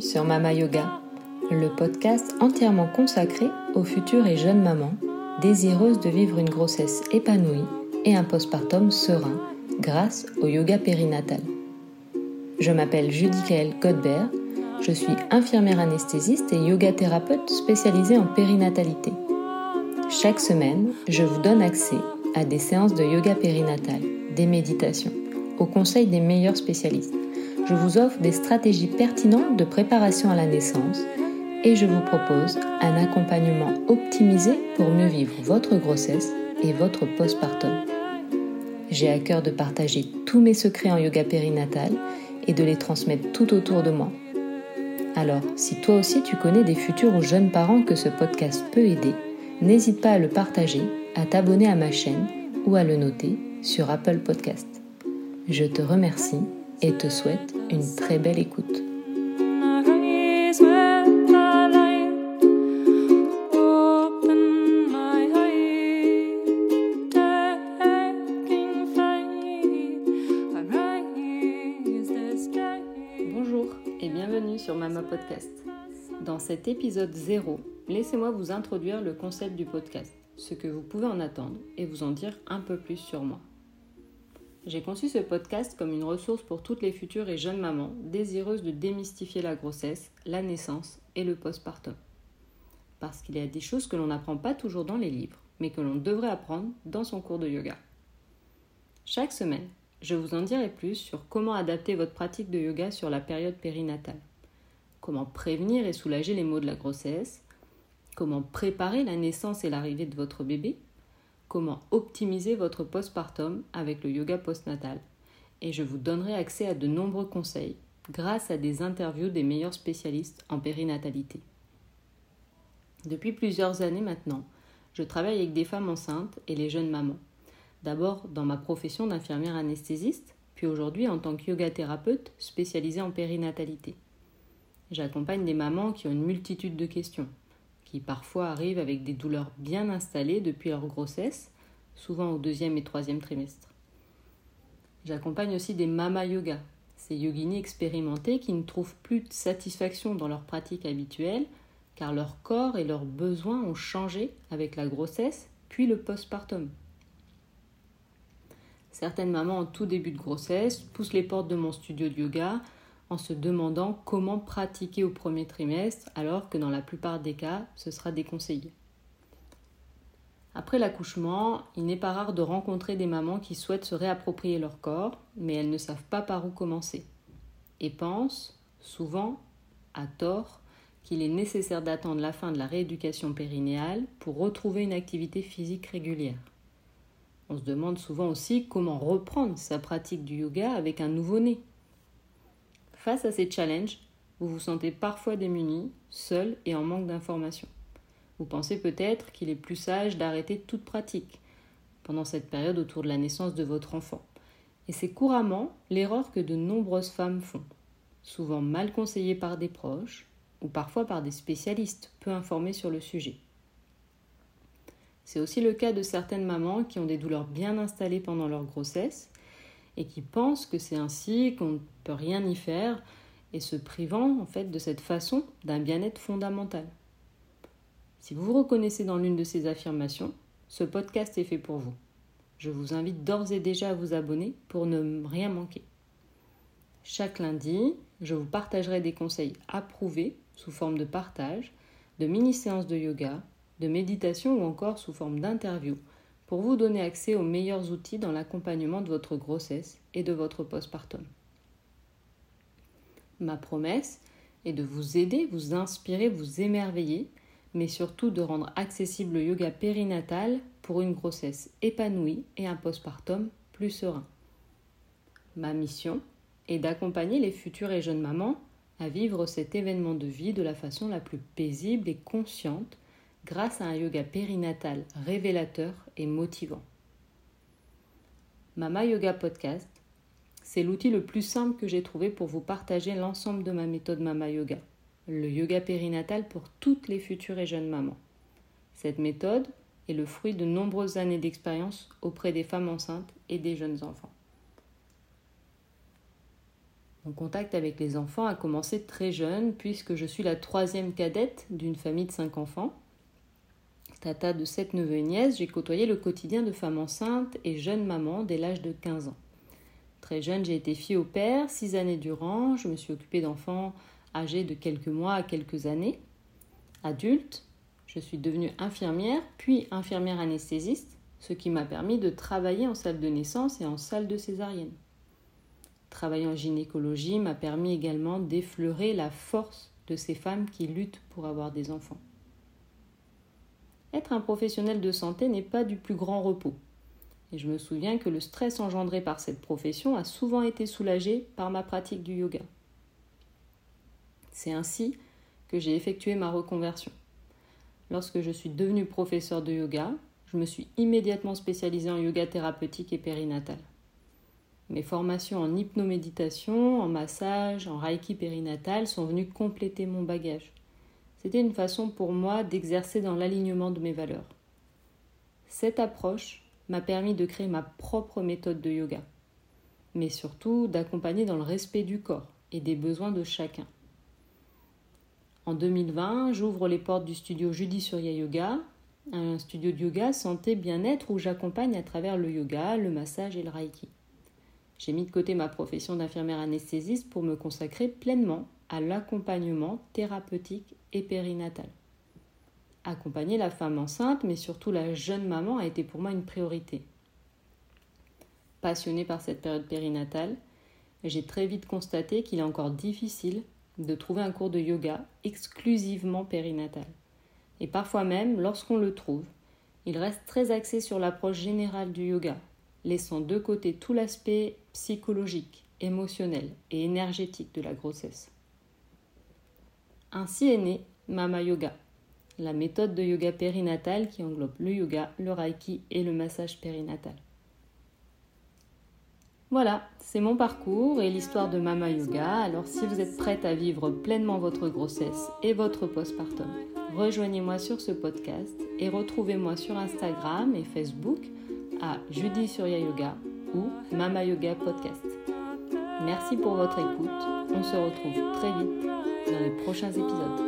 sur Mama Yoga, le podcast entièrement consacré aux futures et jeunes mamans désireuses de vivre une grossesse épanouie et un postpartum serein grâce au yoga périnatal. Je m'appelle Judicaël Godbert, je suis infirmière anesthésiste et yoga thérapeute spécialisée en périnatalité. Chaque semaine, je vous donne accès à des séances de yoga périnatal, des méditations, au conseil des meilleurs spécialistes je vous offre des stratégies pertinentes de préparation à la naissance et je vous propose un accompagnement optimisé pour mieux vivre votre grossesse et votre postpartum. J'ai à cœur de partager tous mes secrets en yoga périnatal et de les transmettre tout autour de moi. Alors, si toi aussi tu connais des futurs ou jeunes parents que ce podcast peut aider, n'hésite pas à le partager, à t'abonner à ma chaîne ou à le noter sur Apple Podcast. Je te remercie et te souhaite une très belle écoute. Dans cet épisode 0, laissez-moi vous introduire le concept du podcast, ce que vous pouvez en attendre et vous en dire un peu plus sur moi. J'ai conçu ce podcast comme une ressource pour toutes les futures et jeunes mamans désireuses de démystifier la grossesse, la naissance et le postpartum. Parce qu'il y a des choses que l'on n'apprend pas toujours dans les livres, mais que l'on devrait apprendre dans son cours de yoga. Chaque semaine, je vous en dirai plus sur comment adapter votre pratique de yoga sur la période périnatale, comment prévenir et soulager les maux de la grossesse, comment préparer la naissance et l'arrivée de votre bébé, comment optimiser votre postpartum avec le yoga postnatal et je vous donnerai accès à de nombreux conseils grâce à des interviews des meilleurs spécialistes en périnatalité. Depuis plusieurs années maintenant, je travaille avec des femmes enceintes et les jeunes mamans. D'abord dans ma profession d'infirmière anesthésiste, puis aujourd'hui en tant que yoga thérapeute spécialisée en périnatalité. J'accompagne des mamans qui ont une multitude de questions, qui parfois arrivent avec des douleurs bien installées depuis leur grossesse, souvent au deuxième et troisième trimestre. J'accompagne aussi des mama yoga, ces yoginis expérimentés qui ne trouvent plus de satisfaction dans leur pratique habituelle car leur corps et leurs besoins ont changé avec la grossesse puis le postpartum. Certaines mamans en tout début de grossesse poussent les portes de mon studio de yoga en se demandant comment pratiquer au premier trimestre alors que dans la plupart des cas, ce sera déconseillé. Après l'accouchement, il n'est pas rare de rencontrer des mamans qui souhaitent se réapproprier leur corps, mais elles ne savent pas par où commencer, et pensent, souvent, à tort, qu'il est nécessaire d'attendre la fin de la rééducation périnéale pour retrouver une activité physique régulière. On se demande souvent aussi comment reprendre sa pratique du yoga avec un nouveau-né, Face à ces challenges, vous vous sentez parfois démuni, seul et en manque d'informations. Vous pensez peut-être qu'il est plus sage d'arrêter toute pratique pendant cette période autour de la naissance de votre enfant. Et c'est couramment l'erreur que de nombreuses femmes font, souvent mal conseillées par des proches ou parfois par des spécialistes peu informés sur le sujet. C'est aussi le cas de certaines mamans qui ont des douleurs bien installées pendant leur grossesse et qui pensent que c'est ainsi qu'on ne peut rien y faire et se privant en fait de cette façon d'un bien-être fondamental. Si vous vous reconnaissez dans l'une de ces affirmations, ce podcast est fait pour vous. Je vous invite d'ores et déjà à vous abonner pour ne rien manquer. Chaque lundi, je vous partagerai des conseils approuvés sous forme de partage, de mini-séances de yoga, de méditation ou encore sous forme d'interview pour vous donner accès aux meilleurs outils dans l'accompagnement de votre grossesse et de votre postpartum. Ma promesse est de vous aider, vous inspirer, vous émerveiller, mais surtout de rendre accessible le yoga périnatal pour une grossesse épanouie et un postpartum plus serein. Ma mission est d'accompagner les futures et jeunes mamans à vivre cet événement de vie de la façon la plus paisible et consciente grâce à un yoga périnatal révélateur et motivant. Mama Yoga Podcast, c'est l'outil le plus simple que j'ai trouvé pour vous partager l'ensemble de ma méthode Mama Yoga. le yoga périnatal pour toutes les futures et jeunes mamans. Cette méthode est le fruit de nombreuses années d'expérience auprès des femmes enceintes et des jeunes enfants. Mon contact avec les enfants a commencé très jeune puisque je suis la troisième cadette d'une famille de cinq enfants. Tata de sept neveux et nièces, j'ai côtoyé le quotidien de femmes enceintes et jeunes mamans dès l'âge de 15 ans. Très jeune, j'ai été fille au père, six années durant. Je me suis occupée d'enfants âgés de quelques mois à quelques années. Adulte, je suis devenue infirmière, puis infirmière anesthésiste, ce qui m'a permis de travailler en salle de naissance et en salle de césarienne. Travailler en gynécologie m'a permis également d'effleurer la force de ces femmes qui luttent pour avoir des enfants. Être un professionnel de santé n'est pas du plus grand repos. Et je me souviens que le stress engendré par cette profession a souvent été soulagé par ma pratique du yoga. C'est ainsi que j'ai effectué ma reconversion. Lorsque je suis devenue professeur de yoga, je me suis immédiatement spécialisée en yoga thérapeutique et périnatal. Mes formations en hypnoméditation, en massage, en reiki périnatal sont venues compléter mon bagage. C'était une façon pour moi d'exercer dans l'alignement de mes valeurs. Cette approche m'a permis de créer ma propre méthode de yoga, mais surtout d'accompagner dans le respect du corps et des besoins de chacun. En 2020, j'ouvre les portes du studio Judy Surya Yoga, un studio de yoga santé bien-être où j'accompagne à travers le yoga, le massage et le reiki. J'ai mis de côté ma profession d'infirmière anesthésiste pour me consacrer pleinement à l'accompagnement thérapeutique et périnatal. Accompagner la femme enceinte, mais surtout la jeune maman, a été pour moi une priorité. Passionnée par cette période périnatale, j'ai très vite constaté qu'il est encore difficile de trouver un cours de yoga exclusivement périnatal. Et parfois même, lorsqu'on le trouve, il reste très axé sur l'approche générale du yoga, laissant de côté tout l'aspect psychologique, émotionnel et énergétique de la grossesse. Ainsi est né Mama Yoga, la méthode de yoga périnatal qui englobe le yoga, le reiki et le massage périnatal. Voilà, c'est mon parcours et l'histoire de Mama Yoga. Alors si vous êtes prête à vivre pleinement votre grossesse et votre postpartum, rejoignez-moi sur ce podcast et retrouvez-moi sur Instagram et Facebook à Judy Surya Yoga ou Mama Yoga Podcast. Merci pour votre écoute. On se retrouve très vite dans les prochains épisodes.